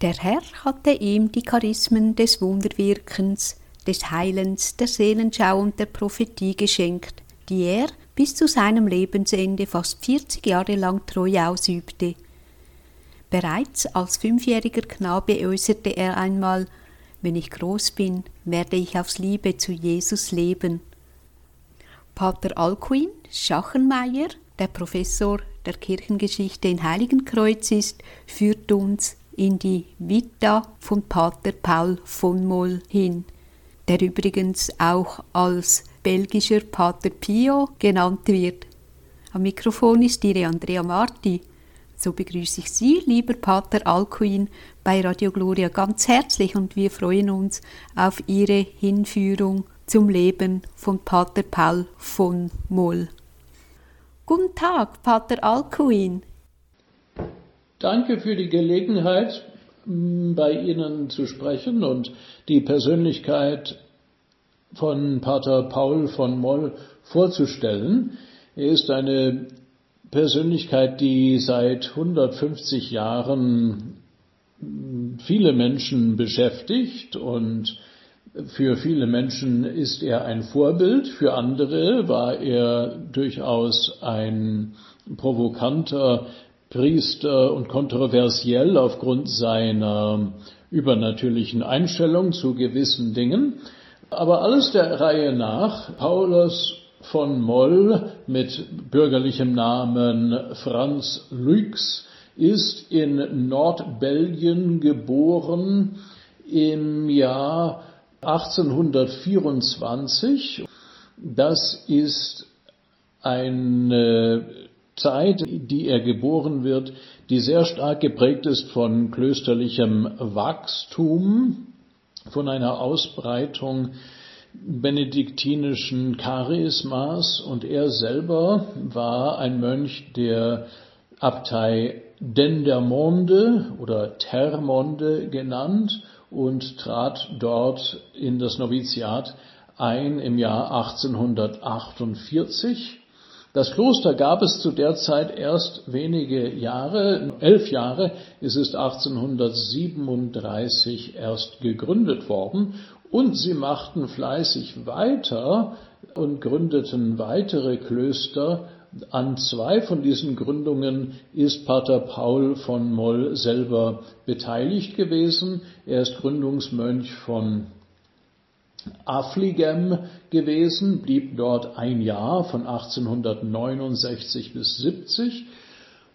Der Herr hatte ihm die Charismen des Wunderwirkens, des Heilens, der Seelenschau und der Prophetie geschenkt, die er bis zu seinem Lebensende fast 40 Jahre lang treu ausübte. Bereits als fünfjähriger Knabe äußerte er einmal, wenn ich groß bin, werde ich aus Liebe zu Jesus leben. Pater Alcuin Schachenmeier, der Professor der Kirchengeschichte in Heiligenkreuz ist, führt uns in die Vita von Pater Paul von Moll hin, der übrigens auch als belgischer Pater Pio genannt wird. Am Mikrofon ist Ihre Andrea Marti. So begrüße ich Sie, lieber Pater Alcuin, bei Radio Gloria ganz herzlich und wir freuen uns auf Ihre Hinführung zum Leben von Pater Paul von Moll. Guten Tag, Pater Alcuin. Danke für die Gelegenheit, bei Ihnen zu sprechen und die Persönlichkeit von Pater Paul von Moll vorzustellen. Er ist eine Persönlichkeit, die seit 150 Jahren viele Menschen beschäftigt und für viele Menschen ist er ein Vorbild, für andere war er durchaus ein provokanter Priester und kontroversiell aufgrund seiner übernatürlichen Einstellung zu gewissen Dingen. Aber alles der Reihe nach. Paulus von Moll mit bürgerlichem Namen Franz Lux ist in Nordbelgien geboren im Jahr 1824. Das ist eine Zeit, die er geboren wird, die sehr stark geprägt ist von klösterlichem Wachstum, von einer Ausbreitung benediktinischen Charismas und er selber war ein Mönch der Abtei Dendermonde oder Termonde genannt und trat dort in das Noviziat ein im Jahr 1848. Das Kloster gab es zu der Zeit erst wenige Jahre, elf Jahre, es ist 1837 erst gegründet worden und sie machten fleißig weiter und gründeten weitere Klöster. An zwei von diesen Gründungen ist Pater Paul von Moll selber beteiligt gewesen. Er ist Gründungsmönch von Affligem gewesen, blieb dort ein Jahr von 1869 bis 70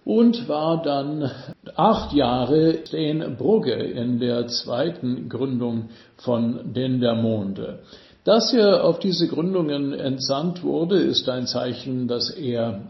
und war dann acht Jahre in Brugge in der zweiten Gründung von Dendermonde. Dass er auf diese Gründungen entsandt wurde, ist ein Zeichen, dass er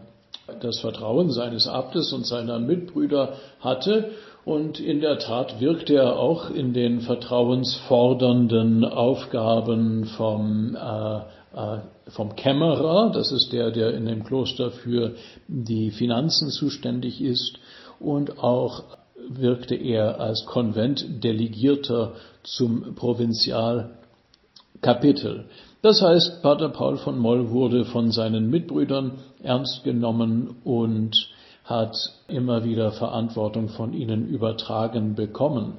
das Vertrauen seines Abtes und seiner Mitbrüder hatte und in der Tat wirkte er auch in den vertrauensfordernden Aufgaben vom äh, äh, vom Kämmerer, das ist der, der in dem Kloster für die Finanzen zuständig ist, und auch wirkte er als Konventdelegierter zum Provinzialkapitel. Das heißt, Pater Paul von Moll wurde von seinen Mitbrüdern ernst genommen und hat immer wieder Verantwortung von ihnen übertragen bekommen.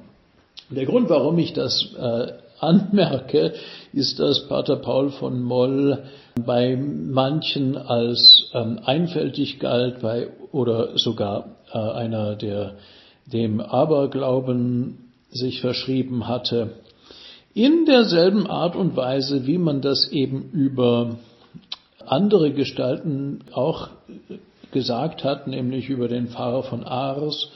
Der Grund, warum ich das äh, anmerke, ist, dass Pater Paul von Moll bei manchen als ähm, einfältig galt bei, oder sogar äh, einer, der dem Aberglauben sich verschrieben hatte, in derselben Art und Weise, wie man das eben über andere Gestalten auch gesagt hat, nämlich über den Pfarrer von Ars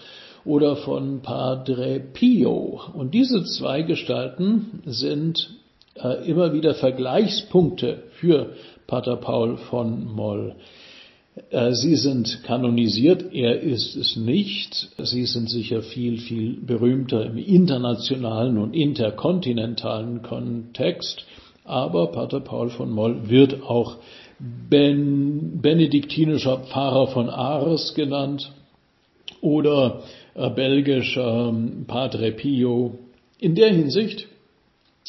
oder von Padre Pio. Und diese zwei Gestalten sind äh, immer wieder Vergleichspunkte für Pater Paul von Moll. Äh, sie sind kanonisiert, er ist es nicht. Sie sind sicher viel, viel berühmter im internationalen und interkontinentalen Kontext. Aber Pater Paul von Moll wird auch ben, benediktinischer Pfarrer von Ars genannt oder äh, belgischer ähm, Padre Pio. In der Hinsicht,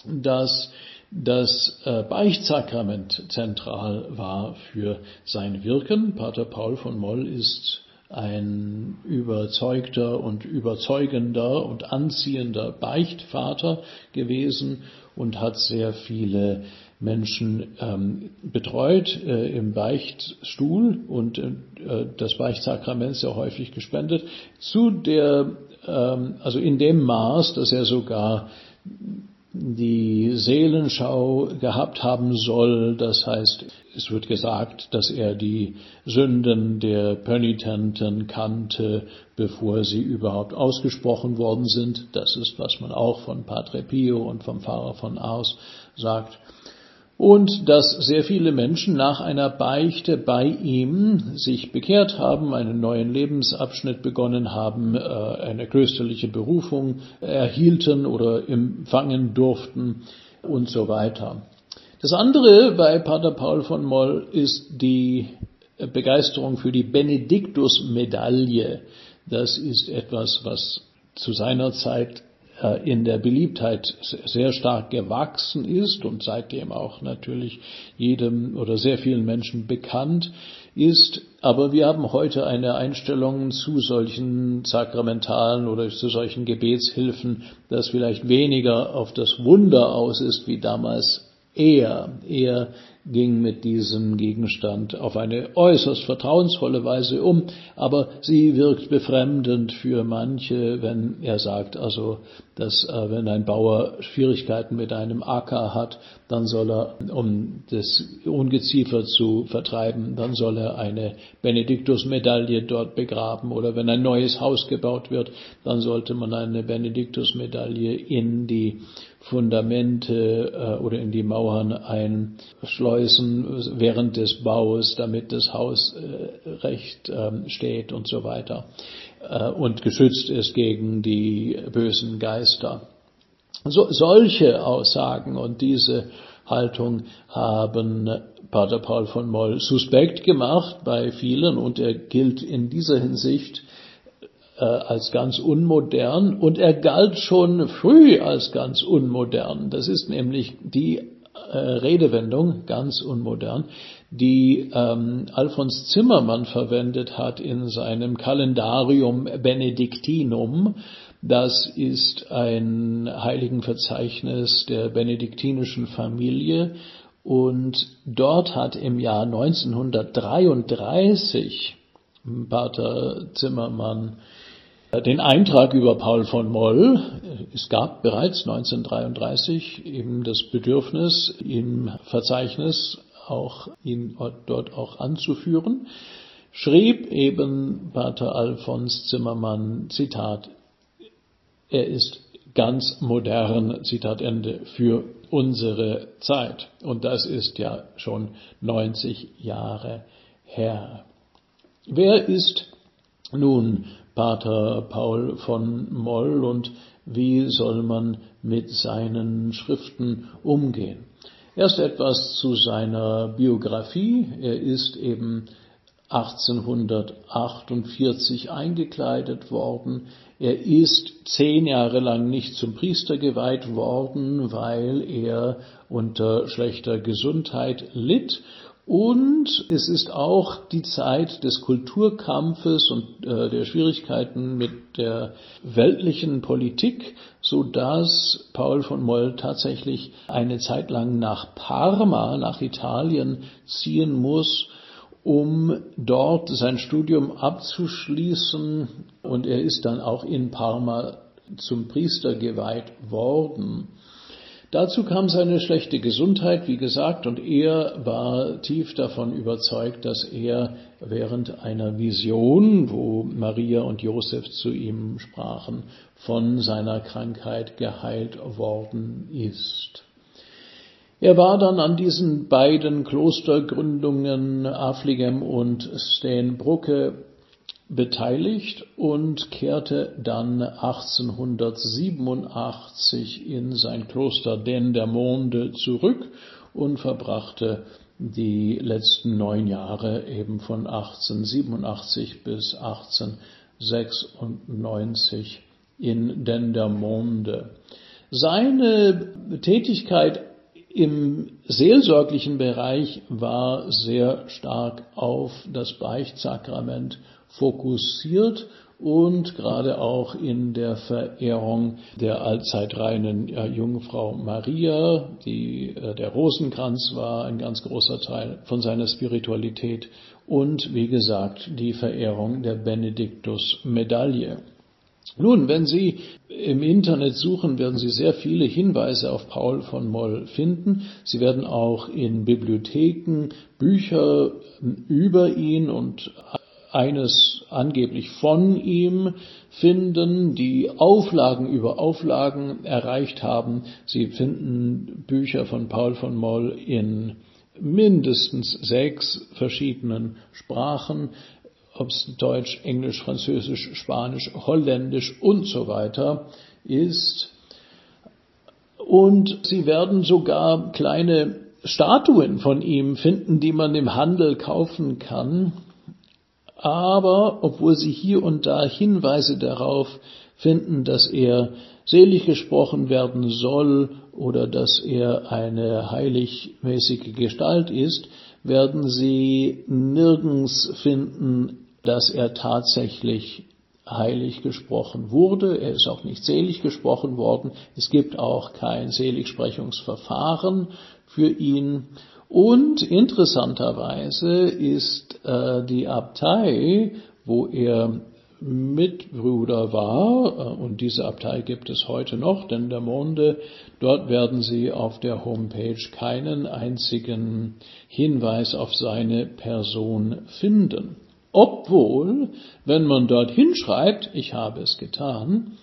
dass das äh, Beichtsakrament zentral war für sein Wirken. Pater Paul von Moll ist ein überzeugter und überzeugender und anziehender Beichtvater gewesen und hat sehr viele Menschen ähm, betreut äh, im Beichtstuhl und äh, das Beichtsakrament sehr häufig gespendet, zu der, ähm, also in dem Maß, dass er sogar die Seelenschau gehabt haben soll. Das heißt, es wird gesagt, dass er die Sünden der Pönitenten kannte, bevor sie überhaupt ausgesprochen worden sind. Das ist, was man auch von Padre Pio und vom Pfarrer von Ars sagt und dass sehr viele Menschen nach einer Beichte bei ihm sich bekehrt haben, einen neuen Lebensabschnitt begonnen haben, äh, eine klösterliche Berufung erhielten oder empfangen durften und so weiter. Das andere bei Pater Paul von Moll ist die Begeisterung für die Benediktus-Medaille. Das ist etwas, was zu seiner Zeit in der Beliebtheit sehr stark gewachsen ist und seitdem auch natürlich jedem oder sehr vielen Menschen bekannt ist. Aber wir haben heute eine Einstellung zu solchen sakramentalen oder zu solchen Gebetshilfen, das vielleicht weniger auf das Wunder aus ist wie damals er. Er ging mit diesem Gegenstand auf eine äußerst vertrauensvolle Weise um, aber sie wirkt befremdend für manche, wenn er sagt, also, dass äh, wenn ein Bauer Schwierigkeiten mit einem Acker hat, dann soll er, um das Ungeziefer zu vertreiben, dann soll er eine Benediktusmedaille dort begraben oder wenn ein neues Haus gebaut wird, dann sollte man eine Benediktusmedaille in die Fundamente äh, oder in die Mauern einschleusen während des Baus, damit das Haus äh, recht ähm, steht und so weiter äh, und geschützt ist gegen die bösen Geister. So, solche Aussagen und diese Haltung haben Pater Paul von Moll suspekt gemacht bei vielen und er gilt in dieser Hinsicht äh, als ganz unmodern und er galt schon früh als ganz unmodern. Das ist nämlich die äh, Redewendung, ganz unmodern, die ähm, Alfons Zimmermann verwendet hat in seinem Kalendarium Benedictinum. Das ist ein Heiligenverzeichnis der benediktinischen Familie und dort hat im Jahr 1933 Pater Zimmermann den Eintrag über Paul von Moll. Es gab bereits 1933 eben das Bedürfnis, im Verzeichnis auch ihn dort auch anzuführen, schrieb eben Pater Alfons Zimmermann, Zitat, er ist ganz modern, Zitat Ende, für unsere Zeit. Und das ist ja schon 90 Jahre her. Wer ist nun Pater Paul von Moll und wie soll man mit seinen Schriften umgehen. Erst etwas zu seiner Biografie. Er ist eben 1848 eingekleidet worden. Er ist zehn Jahre lang nicht zum Priester geweiht worden, weil er unter schlechter Gesundheit litt und es ist auch die Zeit des Kulturkampfes und äh, der Schwierigkeiten mit der weltlichen Politik, so dass Paul von Moll tatsächlich eine Zeit lang nach Parma, nach Italien ziehen muss, um dort sein Studium abzuschließen. Und er ist dann auch in Parma zum Priester geweiht worden. Dazu kam seine schlechte Gesundheit, wie gesagt, und er war tief davon überzeugt, dass er während einer Vision, wo Maria und Josef zu ihm sprachen, von seiner Krankheit geheilt worden ist. Er war dann an diesen beiden Klostergründungen Affligem und Steenbrucke beteiligt und kehrte dann 1887 in sein Kloster Dendermonde zurück und verbrachte die letzten neun Jahre eben von 1887 bis 1896 in Dendermonde. Seine Tätigkeit im seelsorglichen Bereich war sehr stark auf das Beichtsakrament fokussiert und gerade auch in der Verehrung der allzeitreinen Jungfrau Maria, die äh, der Rosenkranz war, ein ganz großer Teil von seiner Spiritualität und wie gesagt die Verehrung der Benediktus-Medaille. Nun, wenn Sie im Internet suchen, werden Sie sehr viele Hinweise auf Paul von Moll finden. Sie werden auch in Bibliotheken Bücher über ihn und eines angeblich von ihm finden, die Auflagen über Auflagen erreicht haben. Sie finden Bücher von Paul von Moll in mindestens sechs verschiedenen Sprachen, ob es Deutsch, Englisch, Französisch, Spanisch, Holländisch und so weiter ist. Und Sie werden sogar kleine Statuen von ihm finden, die man im Handel kaufen kann. Aber obwohl Sie hier und da Hinweise darauf finden, dass er selig gesprochen werden soll oder dass er eine heiligmäßige Gestalt ist, werden Sie nirgends finden, dass er tatsächlich heilig gesprochen wurde. Er ist auch nicht selig gesprochen worden. Es gibt auch kein Seligsprechungsverfahren für ihn. Und interessanterweise ist äh, die Abtei, wo er Mitbruder war, äh, und diese Abtei gibt es heute noch, denn der Monde, dort werden Sie auf der Homepage keinen einzigen Hinweis auf seine Person finden. Obwohl, wenn man dort hinschreibt, ich habe es getan,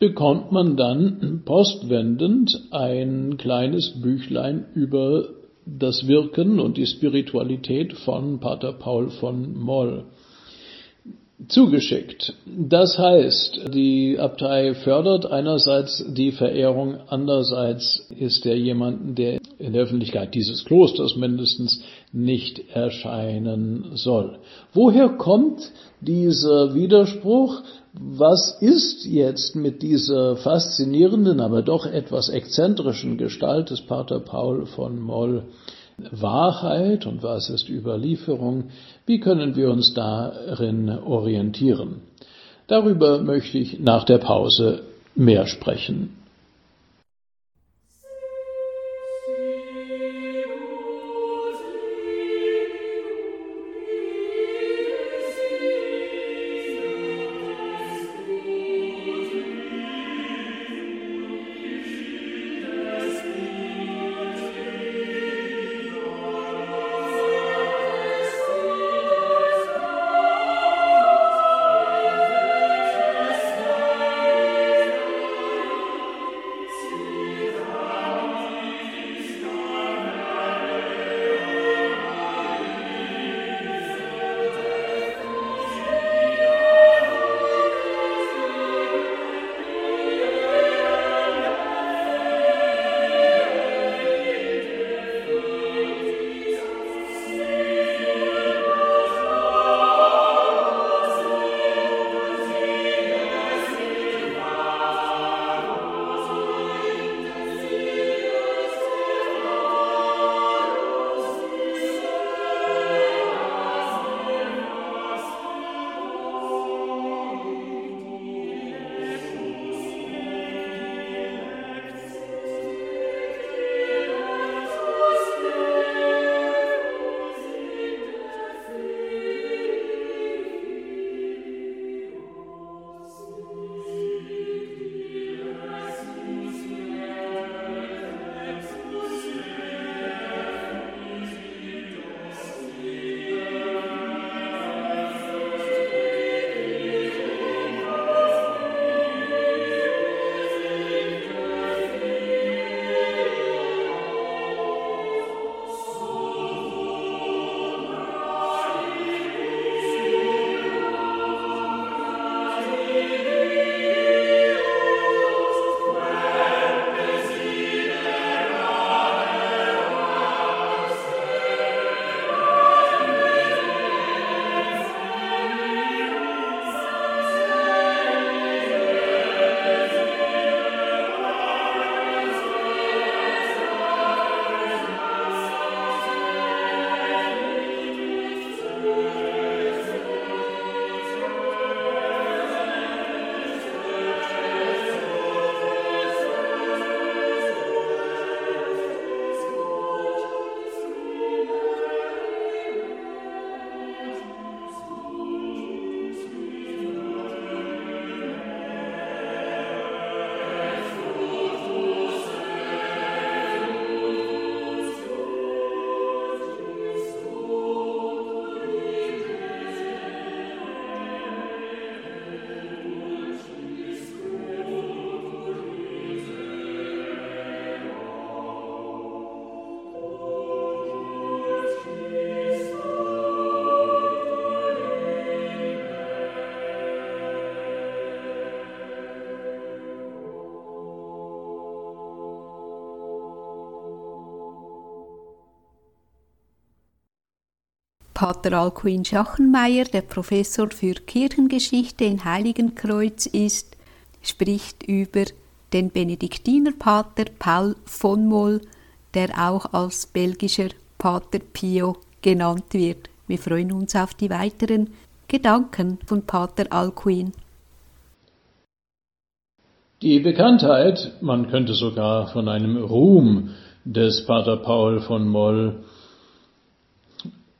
bekommt man dann postwendend ein kleines Büchlein über das Wirken und die Spiritualität von Pater Paul von Moll zugeschickt. Das heißt, die Abtei fördert einerseits die Verehrung, andererseits ist er jemanden, der in der Öffentlichkeit dieses Klosters mindestens nicht erscheinen soll. Woher kommt dieser Widerspruch? Was ist jetzt mit dieser faszinierenden, aber doch etwas exzentrischen Gestalt des Pater Paul von Moll Wahrheit und was ist Überlieferung? Wie können wir uns darin orientieren? Darüber möchte ich nach der Pause mehr sprechen. Pater Alcuin Schachenmeier, der Professor für Kirchengeschichte in Heiligenkreuz ist, spricht über den Benediktinerpater Paul von Moll, der auch als belgischer Pater Pio genannt wird. Wir freuen uns auf die weiteren Gedanken von Pater Alcuin. Die Bekanntheit, man könnte sogar von einem Ruhm des Pater Paul von Moll,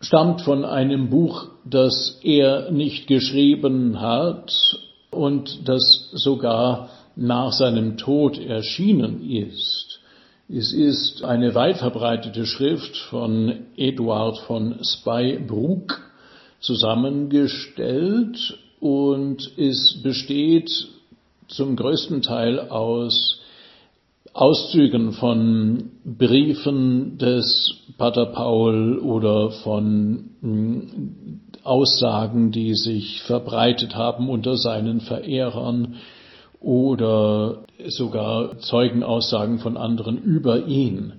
stammt von einem Buch, das er nicht geschrieben hat und das sogar nach seinem Tod erschienen ist. Es ist eine weit verbreitete Schrift von Eduard von Spybrook zusammengestellt und es besteht zum größten Teil aus Auszügen von Briefen des Pater Paul oder von hm, Aussagen, die sich verbreitet haben unter seinen Verehrern oder sogar Zeugenaussagen von anderen über ihn.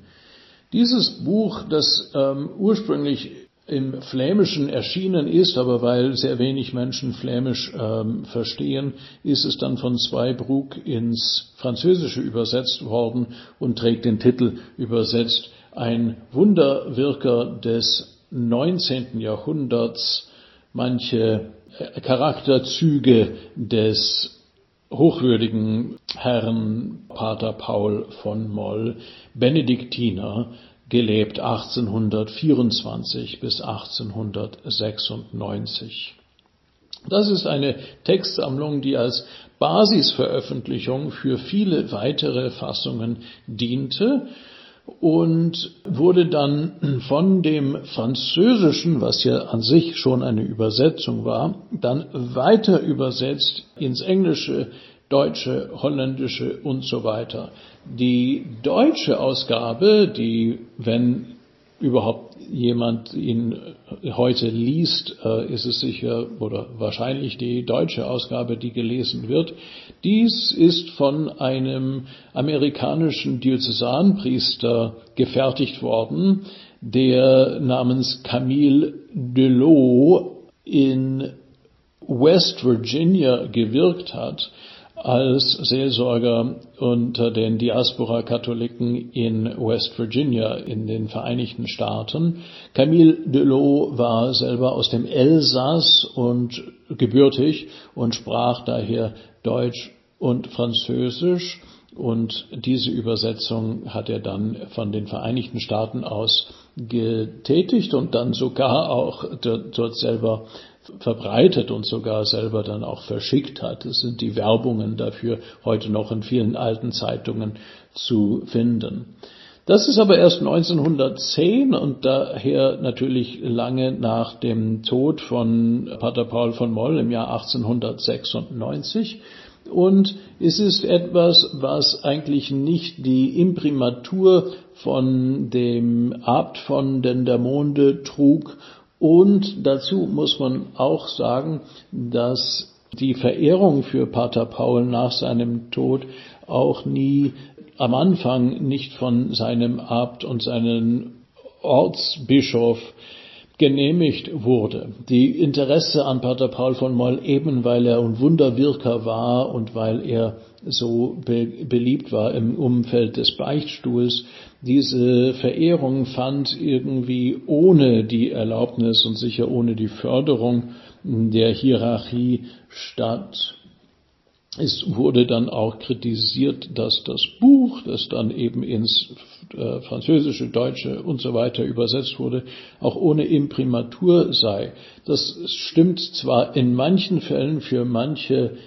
Dieses Buch, das ähm, ursprünglich im Flämischen erschienen ist, aber weil sehr wenig Menschen Flämisch ähm, verstehen, ist es dann von Zweibrug ins Französische übersetzt worden und trägt den Titel übersetzt Ein Wunderwirker des 19. Jahrhunderts, manche äh, Charakterzüge des hochwürdigen Herrn Pater Paul von Moll, Benediktiner, gelebt 1824 bis 1896. Das ist eine Textsammlung, die als Basisveröffentlichung für viele weitere Fassungen diente und wurde dann von dem Französischen, was ja an sich schon eine Übersetzung war, dann weiter übersetzt ins Englische, Deutsche, Holländische und so weiter. Die deutsche Ausgabe, die, wenn überhaupt jemand ihn heute liest, äh, ist es sicher oder wahrscheinlich die deutsche Ausgabe, die gelesen wird. Dies ist von einem amerikanischen Diözesanpriester gefertigt worden, der namens Camille Delot in West Virginia gewirkt hat als Seelsorger unter den Diaspora-Katholiken in West Virginia in den Vereinigten Staaten. Camille Delot war selber aus dem Elsass und gebürtig und sprach daher Deutsch und Französisch. Und diese Übersetzung hat er dann von den Vereinigten Staaten aus getätigt und dann sogar auch dort selber verbreitet und sogar selber dann auch verschickt hat. Es sind die Werbungen dafür heute noch in vielen alten Zeitungen zu finden. Das ist aber erst 1910 und daher natürlich lange nach dem Tod von Pater Paul von Moll im Jahr 1896. Und es ist etwas, was eigentlich nicht die Imprimatur von dem Abt von Dendermonde trug und dazu muss man auch sagen, dass die Verehrung für Pater Paul nach seinem Tod auch nie am Anfang nicht von seinem Abt und seinem Ortsbischof genehmigt wurde. Die Interesse an Pater Paul von Moll, eben weil er ein Wunderwirker war und weil er so be beliebt war im Umfeld des Beichtstuhls, diese Verehrung fand irgendwie ohne die Erlaubnis und sicher ohne die Förderung der Hierarchie statt. Es wurde dann auch kritisiert, dass das Buch, das dann eben ins äh, Französische, Deutsche und so weiter übersetzt wurde, auch ohne Imprimatur sei. Das stimmt zwar in manchen Fällen für manche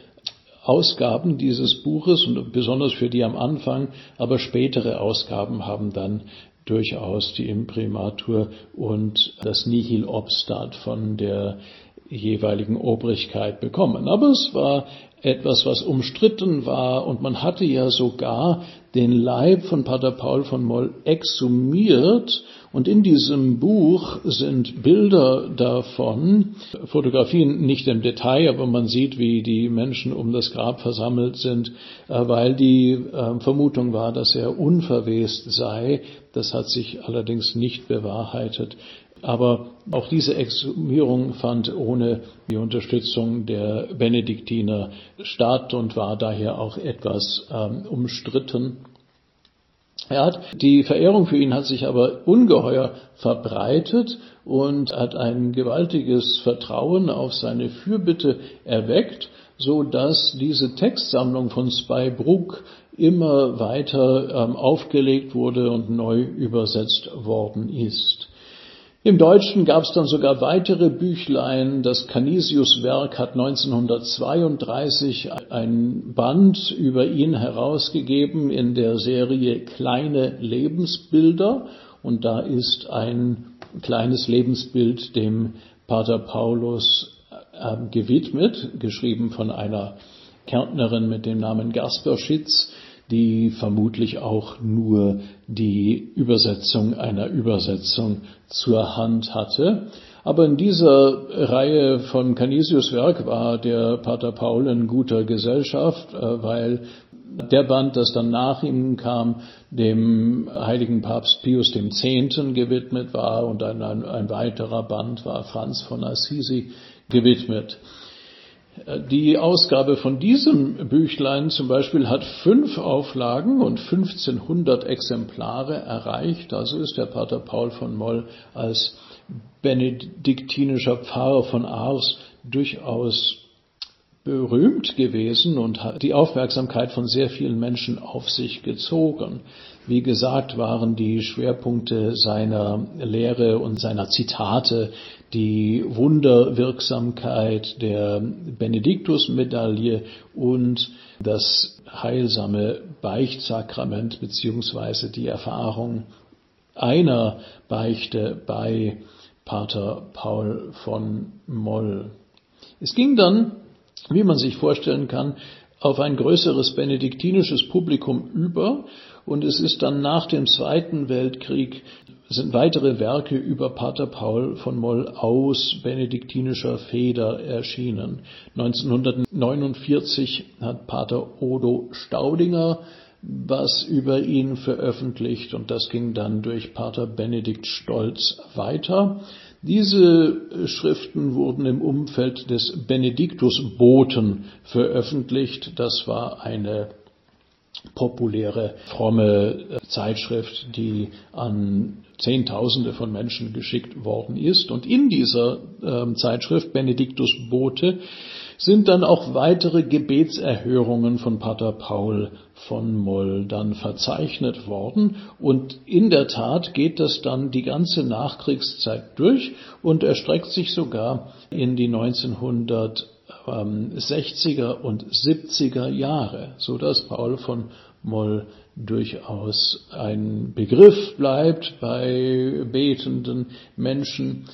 Ausgaben dieses Buches und besonders für die am Anfang, aber spätere Ausgaben haben dann durchaus die Imprimatur und das Nihil Obstat von der jeweiligen Obrigkeit bekommen. Aber es war etwas, was umstritten war und man hatte ja sogar den Leib von Pater Paul von Moll exhumiert und in diesem Buch sind Bilder davon, Fotografien nicht im Detail, aber man sieht, wie die Menschen um das Grab versammelt sind, äh, weil die ähm, Vermutung war, dass er unverwest sei. Das hat sich allerdings nicht bewahrheitet. Aber auch diese Exhumierung fand ohne die Unterstützung der Benediktiner statt und war daher auch etwas ähm, umstritten. Er hat, die Verehrung für ihn hat sich aber ungeheuer verbreitet und hat ein gewaltiges Vertrauen auf seine Fürbitte erweckt, so dass diese Textsammlung von Spybrook immer weiter ähm, aufgelegt wurde und neu übersetzt worden ist. Im Deutschen gab es dann sogar weitere Büchlein. Das Canisius-Werk hat 1932 ein Band über ihn herausgegeben in der Serie Kleine Lebensbilder. Und da ist ein kleines Lebensbild dem Pater Paulus äh, gewidmet, geschrieben von einer Kärntnerin mit dem Namen Gasperschitz die vermutlich auch nur die Übersetzung einer Übersetzung zur Hand hatte. Aber in dieser Reihe von Canisius Werk war der Pater Paul in guter Gesellschaft, äh, weil der Band, das dann nach ihm kam, dem heiligen Papst Pius X. gewidmet war und ein, ein, ein weiterer Band war Franz von Assisi gewidmet. Die Ausgabe von diesem Büchlein zum Beispiel hat fünf Auflagen und 1500 Exemplare erreicht. Also ist der Pater Paul von Moll als benediktinischer Pfarrer von Ars durchaus berühmt gewesen und hat die Aufmerksamkeit von sehr vielen Menschen auf sich gezogen. Wie gesagt, waren die Schwerpunkte seiner Lehre und seiner Zitate die Wunderwirksamkeit der Benediktusmedaille und das heilsame Beichtsakrament beziehungsweise die Erfahrung einer Beichte bei Pater Paul von Moll. Es ging dann, wie man sich vorstellen kann, auf ein größeres benediktinisches Publikum über und es ist dann nach dem Zweiten Weltkrieg sind weitere Werke über Pater Paul von Moll aus benediktinischer Feder erschienen. 1949 hat Pater Odo Staudinger was über ihn veröffentlicht und das ging dann durch Pater Benedikt Stolz weiter. Diese Schriften wurden im Umfeld des Benediktusboten veröffentlicht. Das war eine populäre, fromme äh, Zeitschrift, die an Zehntausende von Menschen geschickt worden ist. Und in dieser äh, Zeitschrift Benediktus Bote sind dann auch weitere Gebetserhörungen von Pater Paul von Moll dann verzeichnet worden. Und in der Tat geht das dann die ganze Nachkriegszeit durch und erstreckt sich sogar in die 1900 60er und 70er Jahre, so dass Paul von Moll durchaus ein Begriff bleibt bei betenden Menschen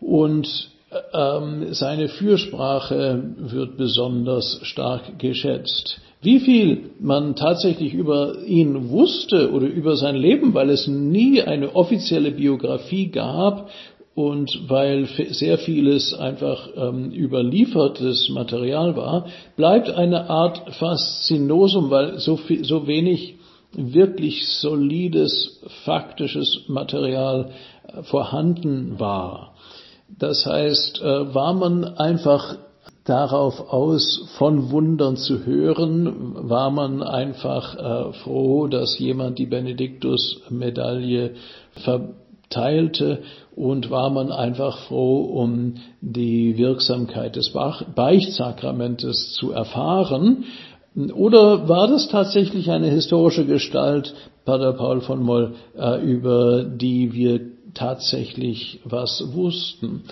und ähm, seine Fürsprache wird besonders stark geschätzt. Wie viel man tatsächlich über ihn wusste oder über sein Leben, weil es nie eine offizielle Biografie gab und weil sehr vieles einfach ähm, überliefertes Material war, bleibt eine Art Faszinosum, weil so, viel, so wenig wirklich solides, faktisches Material äh, vorhanden war. Das heißt, äh, war man einfach darauf aus, von Wundern zu hören, war man einfach äh, froh, dass jemand die Benediktus-Medaille verteilte und war man einfach froh, um die Wirksamkeit des Beichtsakramentes zu erfahren? Oder war das tatsächlich eine historische Gestalt, Pater Paul von Moll, äh, über die wir tatsächlich was wussten?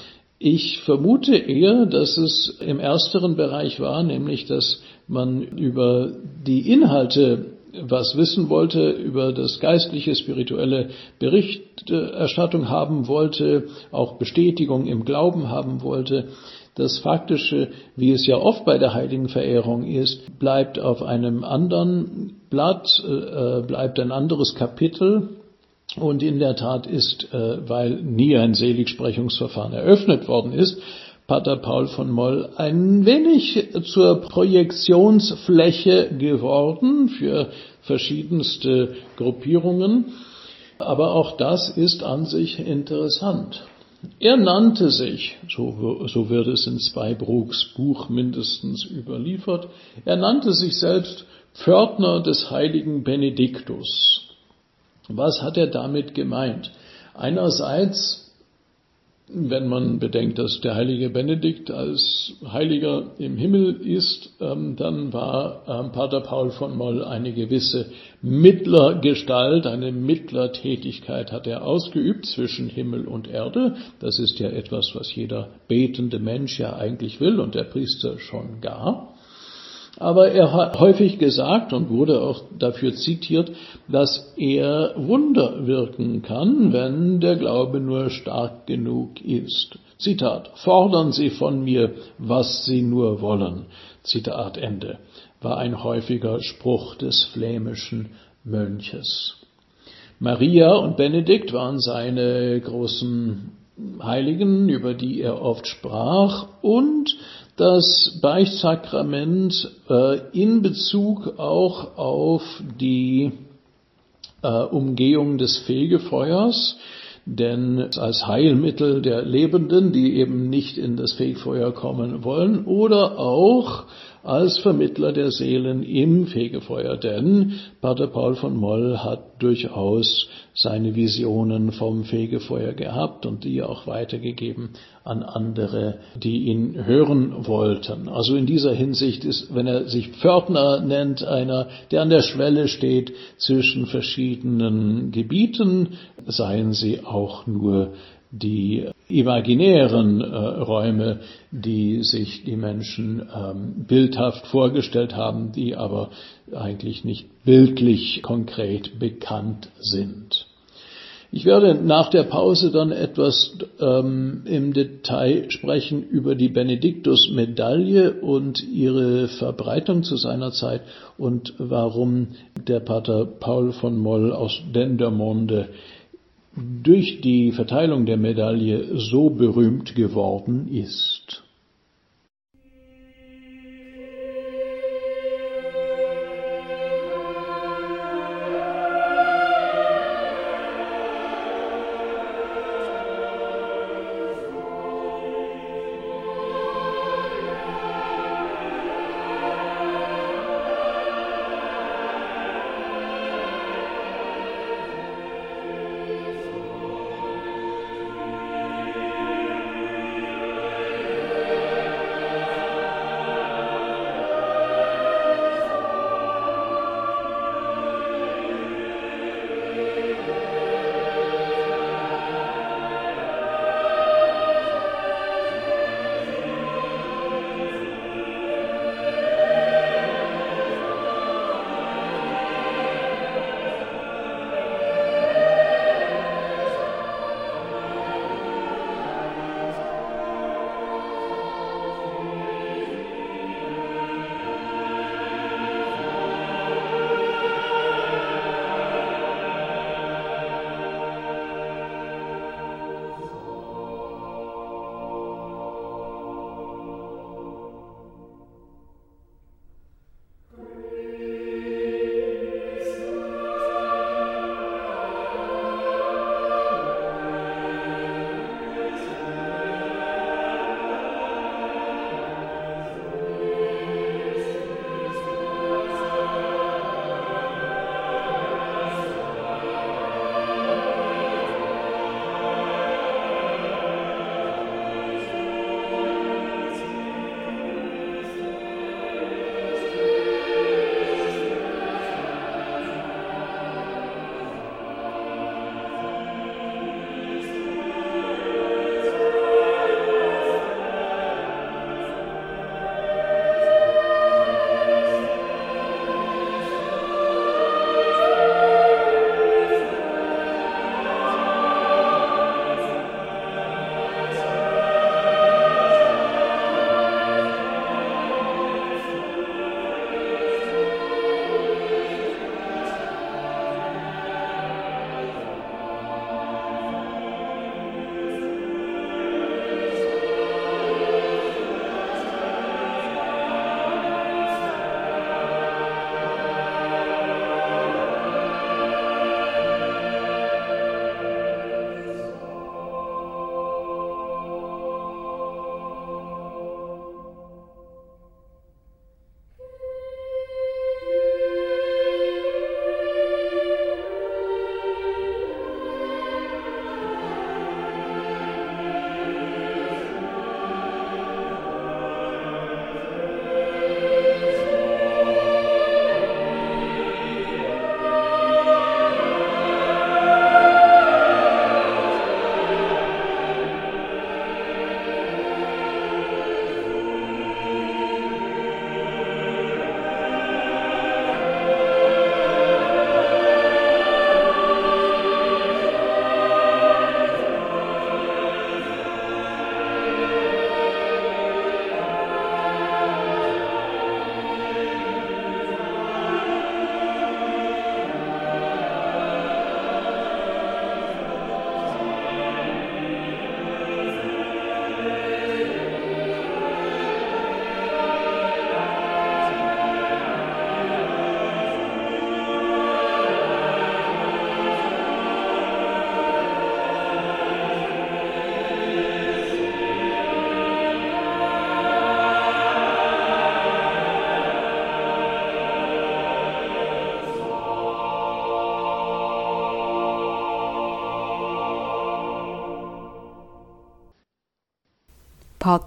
Ich vermute eher, dass es im ersteren Bereich war, nämlich dass man über die Inhalte was wissen wollte, über das geistliche, spirituelle Berichterstattung haben wollte, auch Bestätigung im Glauben haben wollte. Das Faktische, wie es ja oft bei der heiligen Verehrung ist, bleibt auf einem anderen Blatt, äh, bleibt ein anderes Kapitel. Und in der Tat ist, äh, weil nie ein Seligsprechungsverfahren eröffnet worden ist, Pater Paul von Moll ein wenig zur Projektionsfläche geworden für verschiedenste Gruppierungen. Aber auch das ist an sich interessant. Er nannte sich, so, so wird es in Zweibrucks Buch mindestens überliefert, er nannte sich selbst Pförtner des heiligen Benediktus. Was hat er damit gemeint? Einerseits wenn man bedenkt, dass der heilige Benedikt als Heiliger im Himmel ist, ähm, dann war ähm, Pater Paul von Moll eine gewisse Mittlergestalt, eine Mittlertätigkeit hat er ausgeübt zwischen Himmel und Erde. Das ist ja etwas, was jeder betende Mensch ja eigentlich will und der Priester schon gar. Aber er hat häufig gesagt und wurde auch dafür zitiert, dass er Wunder wirken kann, wenn der Glaube nur stark genug ist. Zitat, fordern Sie von mir, was Sie nur wollen. Zitat Ende, war ein häufiger Spruch des flämischen Mönches. Maria und Benedikt waren seine großen Heiligen, über die er oft sprach, und das Beichtsakrament äh, in Bezug auch auf die äh, Umgehung des Fegefeuers, denn als Heilmittel der Lebenden, die eben nicht in das Fegefeuer kommen wollen, oder auch als Vermittler der Seelen im Fegefeuer. Denn Pater Paul von Moll hat durchaus seine Visionen vom Fegefeuer gehabt und die auch weitergegeben an andere, die ihn hören wollten. Also in dieser Hinsicht ist, wenn er sich Pförtner nennt, einer, der an der Schwelle steht zwischen verschiedenen Gebieten, seien sie auch nur die imaginären äh, Räume, die sich die Menschen ähm, bildhaft vorgestellt haben, die aber eigentlich nicht bildlich konkret bekannt sind. Ich werde nach der Pause dann etwas ähm, im Detail sprechen über die Benediktus-Medaille und ihre Verbreitung zu seiner Zeit und warum der Pater Paul von Moll aus Dendermonde durch die Verteilung der Medaille so berühmt geworden ist.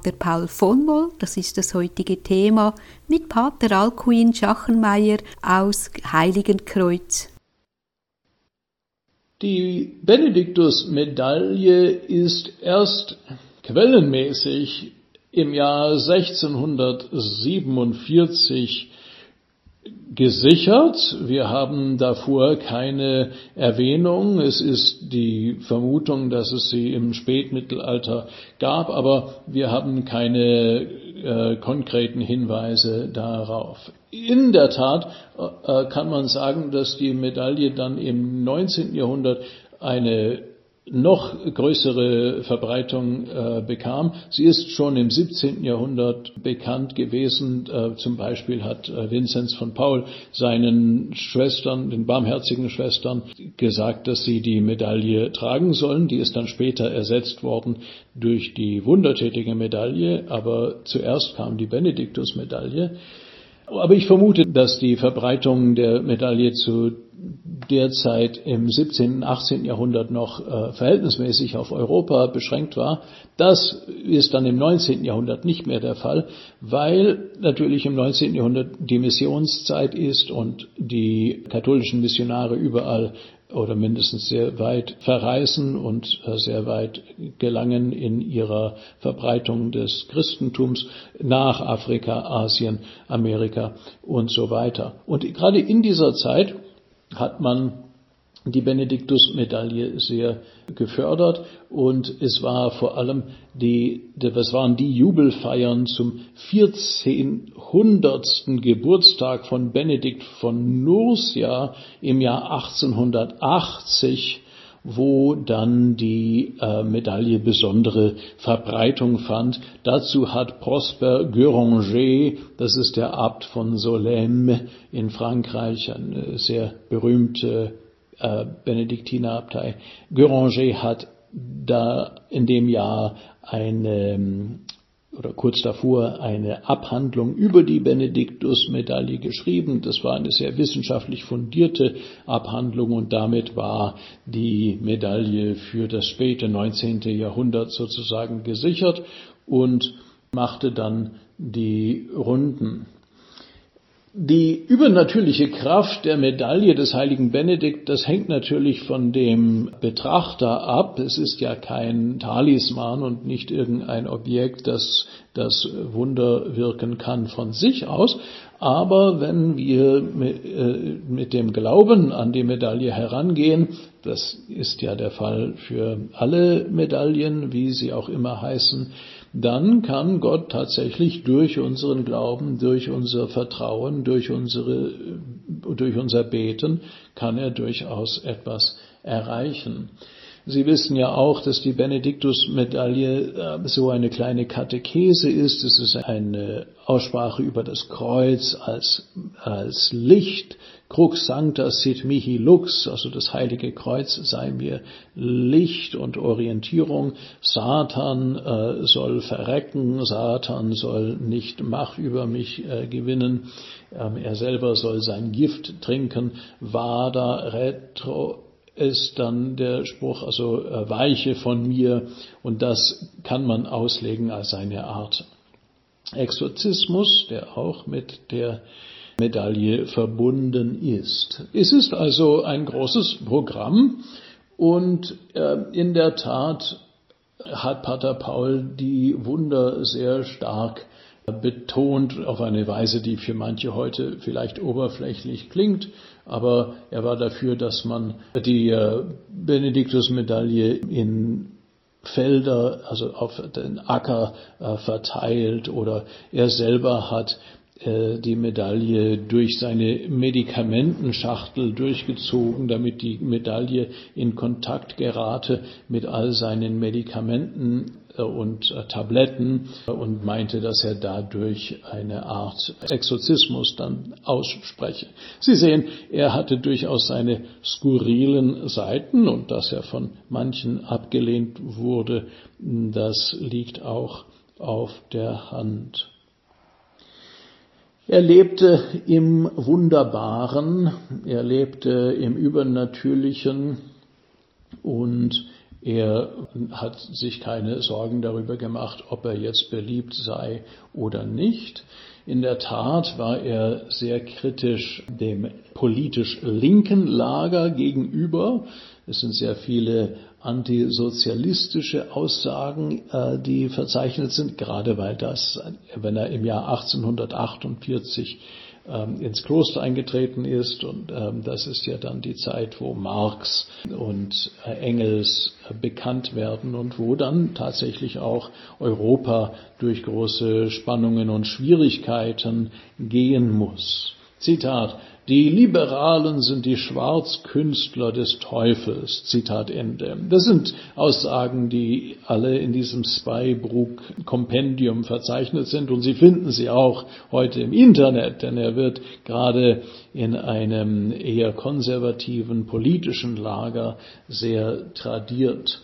Pater Paul von Moll, das ist das heutige Thema, mit Pater Alcuin Schachenmeier aus Heiligenkreuz. Die Benediktusmedaille ist erst quellenmäßig im Jahr 1647 gesichert. Wir haben davor keine Erwähnung. Es ist die Vermutung, dass es sie im Spätmittelalter gab, aber wir haben keine äh, konkreten Hinweise darauf. In der Tat äh, kann man sagen, dass die Medaille dann im 19. Jahrhundert eine noch größere Verbreitung äh, bekam. Sie ist schon im 17. Jahrhundert bekannt gewesen. Äh, zum Beispiel hat äh, Vinzenz von Paul seinen Schwestern, den barmherzigen Schwestern, gesagt, dass sie die Medaille tragen sollen. Die ist dann später ersetzt worden durch die wundertätige Medaille, aber zuerst kam die Benediktusmedaille. Aber ich vermute, dass die Verbreitung der Medaille zu derzeit im 17., 18. Jahrhundert noch äh, verhältnismäßig auf Europa beschränkt war. Das ist dann im 19. Jahrhundert nicht mehr der Fall, weil natürlich im 19. Jahrhundert die Missionszeit ist und die katholischen Missionare überall oder mindestens sehr weit verreisen und äh, sehr weit gelangen in ihrer Verbreitung des Christentums nach Afrika, Asien, Amerika und so weiter. Und gerade in dieser Zeit hat man die Benediktusmedaille sehr gefördert und es war vor allem die, das waren die Jubelfeiern zum 1400. Geburtstag von Benedikt von Nursia im Jahr 1880, wo dann die äh, Medaille besondere Verbreitung fand. Dazu hat Prosper Guéranger, das ist der Abt von Solesmes in Frankreich, eine sehr berühmte äh, Benediktinerabtei. Guéranger hat da in dem Jahr eine oder kurz davor eine Abhandlung über die Benediktusmedaille geschrieben. Das war eine sehr wissenschaftlich fundierte Abhandlung und damit war die Medaille für das späte 19. Jahrhundert sozusagen gesichert und machte dann die Runden. Die übernatürliche Kraft der Medaille des heiligen Benedikt, das hängt natürlich von dem Betrachter ab. Es ist ja kein Talisman und nicht irgendein Objekt, das das Wunder wirken kann von sich aus. Aber wenn wir äh, mit dem Glauben an die Medaille herangehen, das ist ja der Fall für alle Medaillen, wie sie auch immer heißen, dann kann Gott tatsächlich durch unseren Glauben, durch unser Vertrauen, durch, unsere, durch unser Beten, kann er durchaus etwas erreichen. Sie wissen ja auch, dass die Benediktusmedaille äh, so eine kleine Katechese ist. Es ist eine Aussprache über das Kreuz als, als Licht. Crux sancta sit mihi lux, also das heilige Kreuz sei mir Licht und Orientierung. Satan äh, soll verrecken, Satan soll nicht Macht über mich äh, gewinnen. Ähm, er selber soll sein Gift trinken. Vada retro ist dann der Spruch, also äh, weiche von mir und das kann man auslegen als eine Art Exorzismus, der auch mit der Medaille verbunden ist. Es ist also ein großes Programm und äh, in der Tat hat Pater Paul die Wunder sehr stark betont auf eine Weise, die für manche heute vielleicht oberflächlich klingt, aber er war dafür, dass man die äh, Benediktusmedaille in Felder, also auf den Acker äh, verteilt oder er selber hat äh, die Medaille durch seine Medikamentenschachtel durchgezogen, damit die Medaille in Kontakt gerate mit all seinen Medikamenten und äh, Tabletten und meinte, dass er dadurch eine Art Exorzismus dann ausspreche. Sie sehen, er hatte durchaus seine skurrilen Seiten und dass er von manchen abgelehnt wurde, das liegt auch auf der Hand. Er lebte im Wunderbaren, er lebte im Übernatürlichen und Er hat sich keine Sorgen darüber gemacht, ob er jetzt beliebt sei oder nicht. In der Tat war er sehr kritisch dem politisch linken Lager gegenüber. Es sind sehr viele antisozialistische Aussagen, äh, die verzeichnet sind, gerade weil das, wenn er im Jahr 1848 ähm, ins Kloster eingetreten ist. Und ähm, das ist ja dann die Zeit, wo Marx und äh, Engels äh, bekannt werden und wo dann tatsächlich auch Europa durch große Spannungen und Schwierigkeiten gehen muss. Zitat die Liberalen sind die Schwarzkünstler des Teufels. Zitat Ende. Das sind Aussagen, die alle in diesem Spybrook-Kompendium verzeichnet sind und Sie finden sie auch heute im Internet, denn er wird gerade in einem eher konservativen politischen Lager sehr tradiert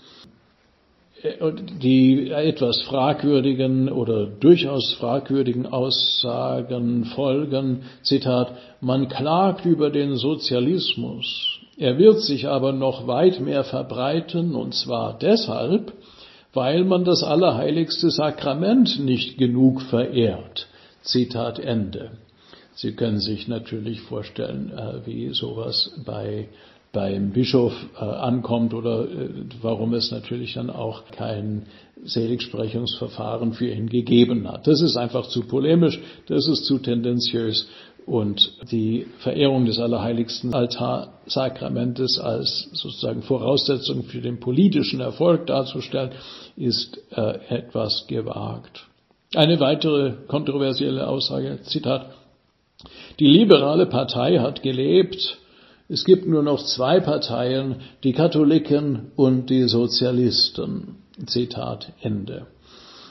die etwas fragwürdigen oder durchaus fragwürdigen Aussagen folgen, Zitat, man klagt über den Sozialismus, er wird sich aber noch weit mehr verbreiten, und zwar deshalb, weil man das allerheiligste Sakrament nicht genug verehrt. Zitat Ende. Sie können sich natürlich vorstellen, äh, wie sowas bei beim Bischof äh, ankommt oder äh, warum es natürlich dann auch kein Seligsprechungsverfahren für ihn gegeben hat. Das ist einfach zu polemisch, das ist zu tendenziös und die Verehrung des allerheiligsten Altarsakramentes als sozusagen Voraussetzung für den politischen Erfolg darzustellen, ist äh, etwas gewagt. Eine weitere kontroversielle Aussage, Zitat, die liberale Partei hat gelebt, es gibt nur noch zwei Parteien, die Katholiken und die Sozialisten. Zitat Ende.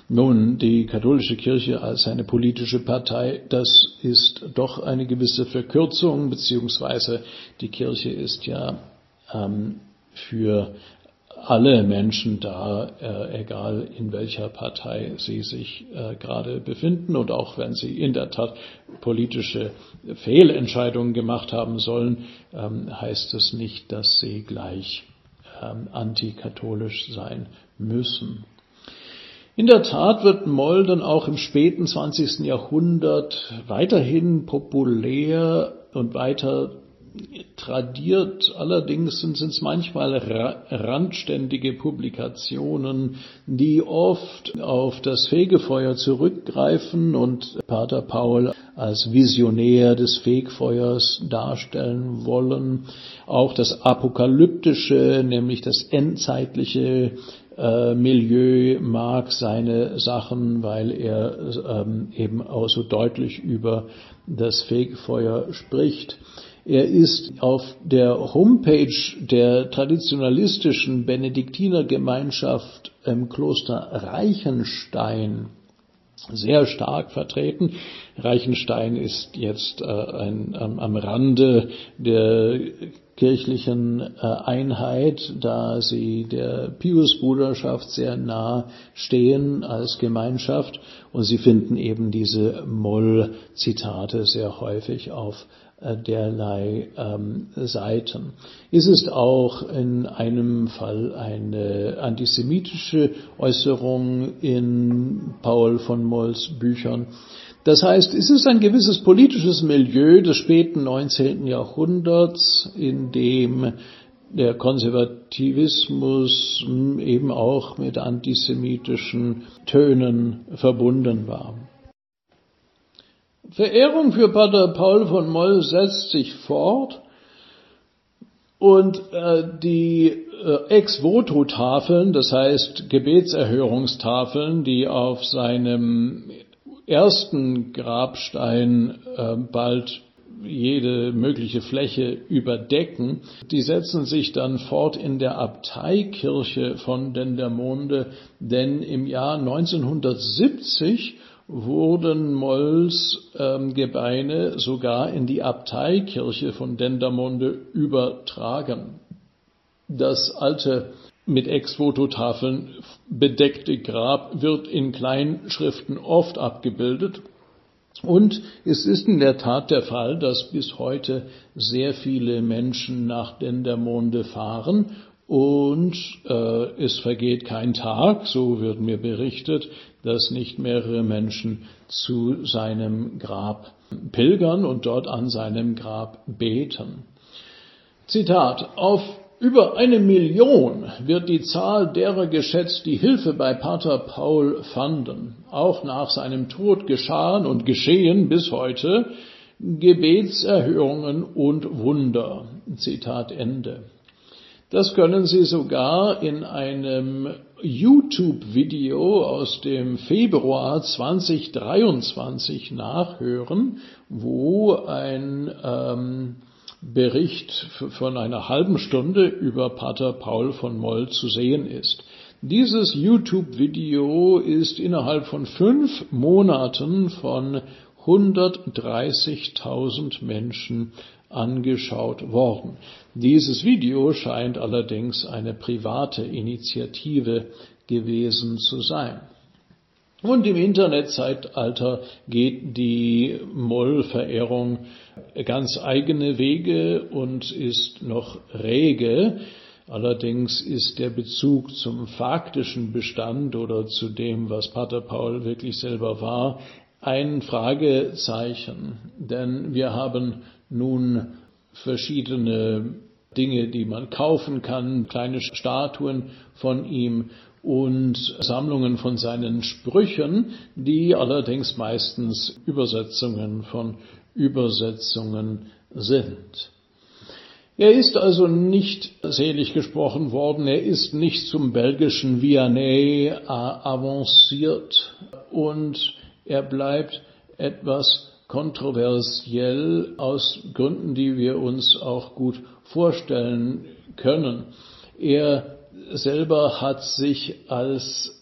Nun, die katholische Kirche als eine politische Partei, das ist doch eine gewisse Verkürzung, beziehungsweise die Kirche ist ja ähm, für alle Menschen da, äh, egal in welcher Partei sie sich äh, gerade befinden und auch wenn sie in der Tat politische Fehlentscheidungen gemacht haben sollen, ähm, heißt es nicht, dass sie gleich ähm, antikatholisch sein müssen. In der Tat wird Moll dann auch im späten 20. Jahrhundert weiterhin populär und weiter tradiert. Allerdings sind es manchmal randständige Publikationen, die oft auf das Fegefeuer zurückgreifen und Pater Paul als Visionär des Fegfeuers darstellen wollen. Auch das apokalyptische, nämlich das endzeitliche äh, Milieu mag seine Sachen, weil er ähm, eben auch so deutlich über das Fegefeuer spricht. Er ist auf der Homepage der traditionalistischen Benediktinergemeinschaft im Kloster Reichenstein sehr stark vertreten. Reichenstein ist jetzt äh, ein, ähm, am Rande der kirchlichen äh, Einheit, da sie der Pius-Bruderschaft sehr nah stehen als Gemeinschaft und sie finden eben diese Moll-Zitate sehr häufig auf derlei ähm, Seiten. Es ist auch in einem Fall eine antisemitische Äußerung in Paul von Molls Büchern. Das heißt, es ist ein gewisses politisches Milieu des späten 19. Jahrhunderts, in dem der Konservativismus eben auch mit antisemitischen Tönen verbunden war. Verehrung für Pater Paul von Moll setzt sich fort und äh, die äh, Ex-Voto-Tafeln, das heißt Gebetserhörungstafeln, die auf seinem ersten Grabstein äh, bald jede mögliche Fläche überdecken. Die setzen sich dann fort in der Abteikirche von Dendermonde, denn im Jahr 1970 wurden Molls ähm, Gebeine sogar in die Abteikirche von Dendermonde übertragen. Das alte mit Ex-Fototafeln bedeckte Grab wird in Kleinschriften oft abgebildet. Und es ist in der Tat der Fall, dass bis heute sehr viele Menschen nach Dendermonde fahren und äh, es vergeht kein Tag, so wird mir berichtet, dass nicht mehrere Menschen zu seinem Grab pilgern und dort an seinem Grab beten. Zitat, auf über eine Million wird die Zahl derer geschätzt, die Hilfe bei Pater Paul fanden. Auch nach seinem Tod geschahen und geschehen bis heute Gebetserhörungen und Wunder. Zitat Ende. Das können Sie sogar in einem YouTube-Video aus dem Februar 2023 nachhören, wo ein ähm, Bericht von einer halben Stunde über Pater Paul von Moll zu sehen ist. Dieses YouTube-Video ist innerhalb von fünf Monaten von 130.000 Menschen angeschaut worden. Dieses Video scheint allerdings eine private Initiative gewesen zu sein. Und im Internetzeitalter geht die Moll-Verehrung ganz eigene Wege und ist noch rege. Allerdings ist der Bezug zum faktischen Bestand oder zu dem, was Pater Paul wirklich selber war, ein Fragezeichen. Denn wir haben nun verschiedene Dinge, die man kaufen kann, kleine Statuen von ihm und Sammlungen von seinen Sprüchen, die allerdings meistens Übersetzungen von Übersetzungen sind. Er ist also nicht selig gesprochen worden, er ist nicht zum belgischen Vianney avanciert und er bleibt etwas kontroversiell aus Gründen, die wir uns auch gut vorstellen können. Er selber hat sich als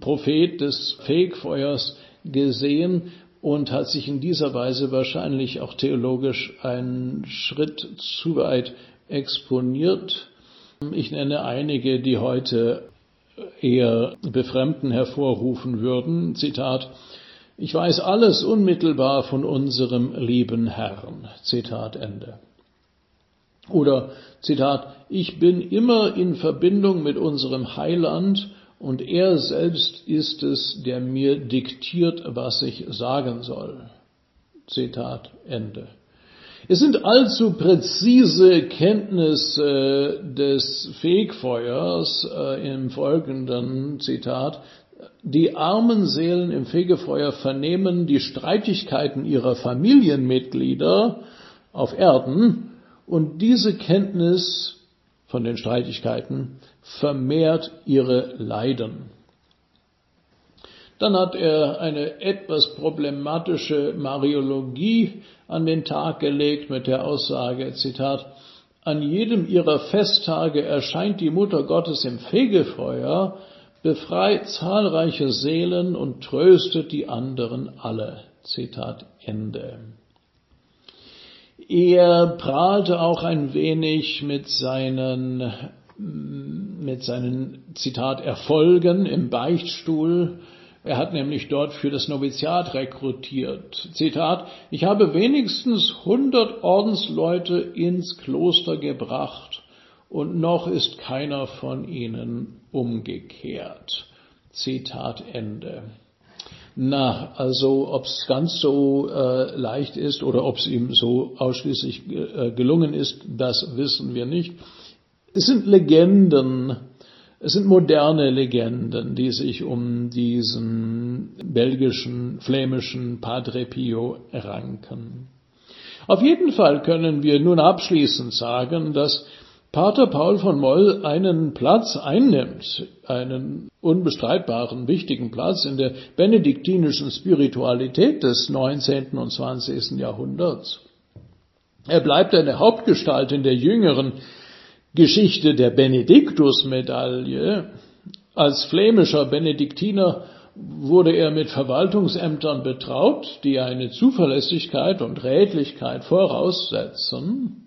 Prophet des Fegefeuers gesehen und hat sich in dieser Weise wahrscheinlich auch theologisch einen Schritt zu weit exponiert. Ich nenne einige, die heute eher Befremden hervorrufen würden. Zitat, ich weiß alles unmittelbar von unserem lieben Herrn. Zitat Ende. Oder Zitat, ich bin immer in Verbindung mit unserem Heiland und er selbst ist es, der mir diktiert, was ich sagen soll. Zitat Ende. Es sind allzu präzise Kenntnisse des Fegfeuers äh, im folgenden Zitat. Die armen Seelen im Fegefeuer vernehmen die Streitigkeiten ihrer Familienmitglieder auf Erden und diese Kenntnis von den Streitigkeiten vermehrt ihre Leiden. Dann hat er eine etwas problematische Mariologie an den Tag gelegt mit der Aussage, Zitat, an jedem ihrer Festtage erscheint die Mutter Gottes im Fegefeuer, befreit zahlreiche Seelen und tröstet die anderen alle. Zitat Ende. Er prahlte auch ein wenig mit seinen, mit seinen, Zitat, Erfolgen im Beichtstuhl. Er hat nämlich dort für das Noviziat rekrutiert. Zitat, ich habe wenigstens 100 Ordensleute ins Kloster gebracht und noch ist keiner von ihnen umgekehrt. Zitat Ende. Na, also ob es ganz so äh, leicht ist oder ob es ihm so ausschließlich äh, gelungen ist, das wissen wir nicht. Es sind Legenden, es sind moderne Legenden, die sich um diesen belgischen, flämischen Padre Pio ranken. Auf jeden Fall können wir nun abschließend sagen, dass Pater Paul von Moll einen Platz einnimmt, einen unbestreitbaren, wichtigen Platz in der benediktinischen Spiritualität des 19. und 20. Jahrhunderts. Er bleibt eine Hauptgestalt in der jüngeren Geschichte der Benediktusmedaille. Als flämischer Benediktiner wurde er mit Verwaltungsämtern betraut, die eine Zuverlässigkeit und Rätlichkeit voraussetzen.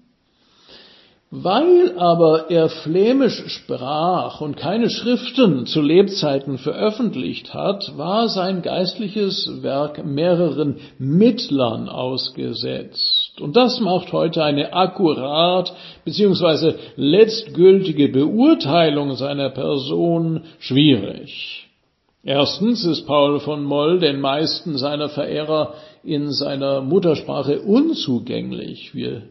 Weil aber er flämisch sprach und keine Schriften zu Lebzeiten veröffentlicht hat, war sein geistliches Werk mehreren Mittlern ausgesetzt. Und das macht heute eine akkurat bzw. letztgültige Beurteilung seiner Person schwierig. Erstens ist Paul von Moll den meisten seiner Verehrer in seiner Muttersprache unzugänglich. Wir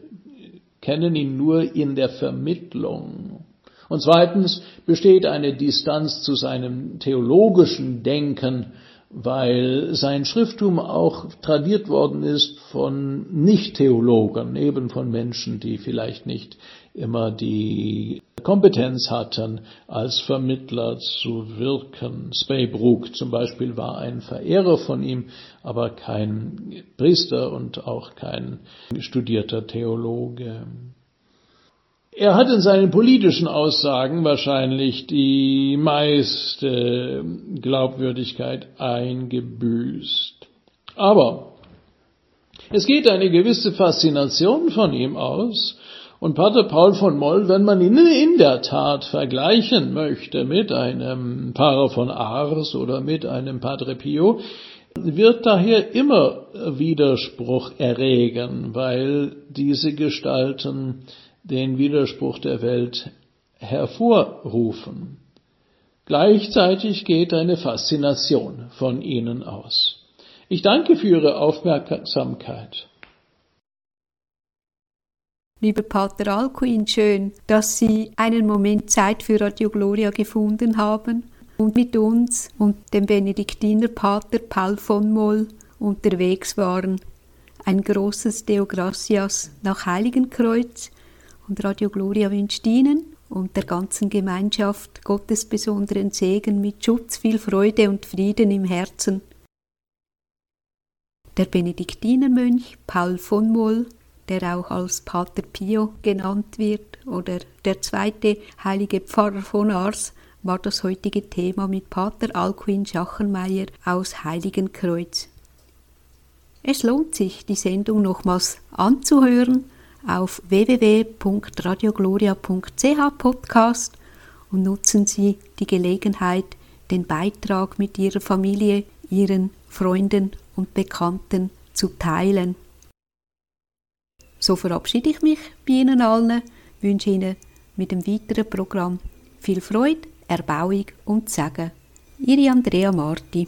kennen ihn nur in der Vermittlung. Und zweitens besteht eine Distanz zu seinem theologischen Denken, weil sein Schrifttum auch tradiert worden ist von Nicht-Theologen, eben von Menschen, die vielleicht nicht immer die Kompetenz hatten, als Vermittler zu wirken. Speybrook zum Beispiel war ein Verehrer von ihm, aber kein Priester und auch kein studierter Theologe. Er hat in seinen politischen Aussagen wahrscheinlich die meiste Glaubwürdigkeit eingebüßt. Aber es geht eine gewisse Faszination von ihm aus, und Pater Paul von Moll, wenn man ihn in der Tat vergleichen möchte mit einem Pfarrer von Ars oder mit einem Padre Pio, wird daher immer Widerspruch erregen, weil diese Gestalten den Widerspruch der Welt hervorrufen. Gleichzeitig geht eine Faszination von ihnen aus. Ich danke für Ihre Aufmerksamkeit. Lieber Pater Alcuin, schön, dass Sie einen Moment Zeit für Radio Gloria gefunden haben und mit uns und dem Benediktinerpater Paul von Moll unterwegs waren. Ein großes Deo Gracias nach Heiligenkreuz und Radio Gloria wünscht Ihnen und der ganzen Gemeinschaft Gottes besonderen Segen mit Schutz, viel Freude und Frieden im Herzen. Der Benediktinermönch Paul von Moll, der auch als Pater Pio genannt wird, oder der zweite heilige Pfarrer von Ars, war das heutige Thema mit Pater Alcuin Schachenmeier aus Heiligenkreuz. Es lohnt sich, die Sendung nochmals anzuhören auf www.radiogloria.ch Podcast und nutzen Sie die Gelegenheit, den Beitrag mit Ihrer Familie, Ihren Freunden und Bekannten zu teilen. So verabschiede ich mich bei Ihnen allen, wünsche Ihnen mit dem weiteren Programm viel Freude, Erbauung und Segen. Ihre Andrea Marti.